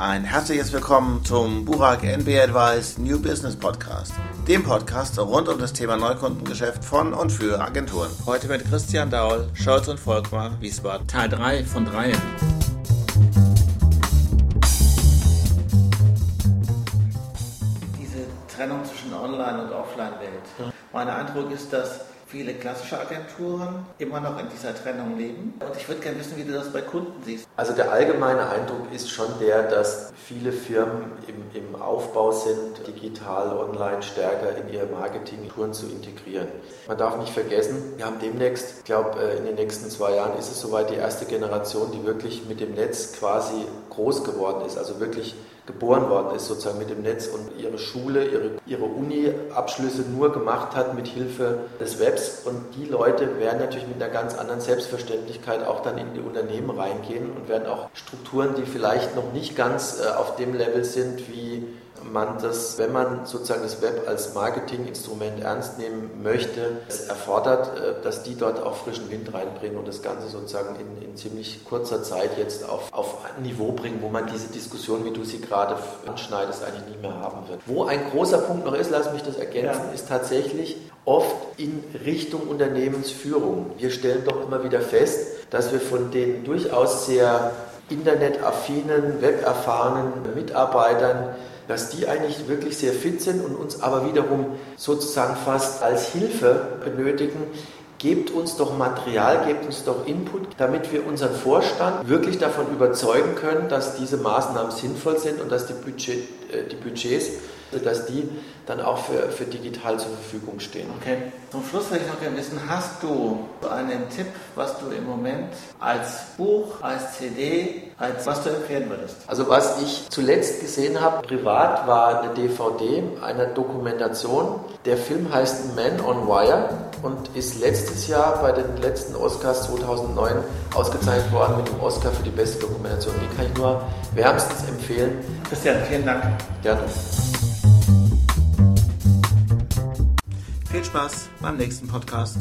Ein herzliches Willkommen zum Burak NB Advice New Business Podcast, dem Podcast rund um das Thema Neukundengeschäft von und für Agenturen. Heute mit Christian Daul, Scholz und Volkmar, Wiesbaden. Teil 3 von 3. Diese Trennung zwischen Online- und Offline-Welt. Mein Eindruck ist, dass viele klassische Agenturen immer noch in dieser Trennung leben. Und ich würde gerne wissen, wie du das bei Kunden siehst. Also der allgemeine Eindruck ist schon der, dass viele Firmen im, im Aufbau sind, digital, online stärker in ihre Marketingtouren zu integrieren. Man darf nicht vergessen, wir haben demnächst, ich glaube in den nächsten zwei Jahren ist es soweit die erste Generation, die wirklich mit dem Netz quasi groß geworden ist, also wirklich geboren worden ist, sozusagen mit dem Netz und ihre Schule, ihre, ihre Uni-Abschlüsse nur gemacht hat mit Hilfe des Webs. Und die Leute werden natürlich mit einer ganz anderen Selbstverständlichkeit auch dann in die Unternehmen reingehen und werden auch Strukturen, die vielleicht noch nicht ganz äh, auf dem Level sind, wie man das, wenn man sozusagen das Web als Marketinginstrument ernst nehmen möchte, es erfordert, äh, dass die dort auch frischen Wind reinbringen und das Ganze sozusagen in, in ziemlich kurzer Zeit jetzt auf, auf ein Niveau bringen, wo man diese Diskussion, wie du sie gerade anschneidest, eigentlich nicht mehr haben wird. Wo ein großer Punkt noch ist, lass mich das ergänzen, ja. ist tatsächlich oft in Richtung Unternehmensführung. Wir stellen doch immer wieder fest, dass wir von den durchaus sehr internetaffinen, weberfahrenen Mitarbeitern dass die eigentlich wirklich sehr fit sind und uns aber wiederum sozusagen fast als Hilfe benötigen. Gebt uns doch Material, gebt uns doch Input, damit wir unseren Vorstand wirklich davon überzeugen können, dass diese Maßnahmen sinnvoll sind und dass die, Budget, äh, die Budgets dass die dann auch für, für digital zur Verfügung stehen. Okay. Zum Schluss würde ich noch gerne wissen, hast du einen Tipp, was du im Moment als Buch, als CD, als was du empfehlen würdest? Also was ich zuletzt gesehen habe, privat, war eine DVD einer Dokumentation. Der Film heißt Man on Wire und ist letztes Jahr bei den letzten Oscars 2009 ausgezeichnet worden mit dem Oscar für die beste Dokumentation. Die kann ich nur wärmstens empfehlen. Christian, vielen Dank. Gerne. Spaß beim nächsten Podcast.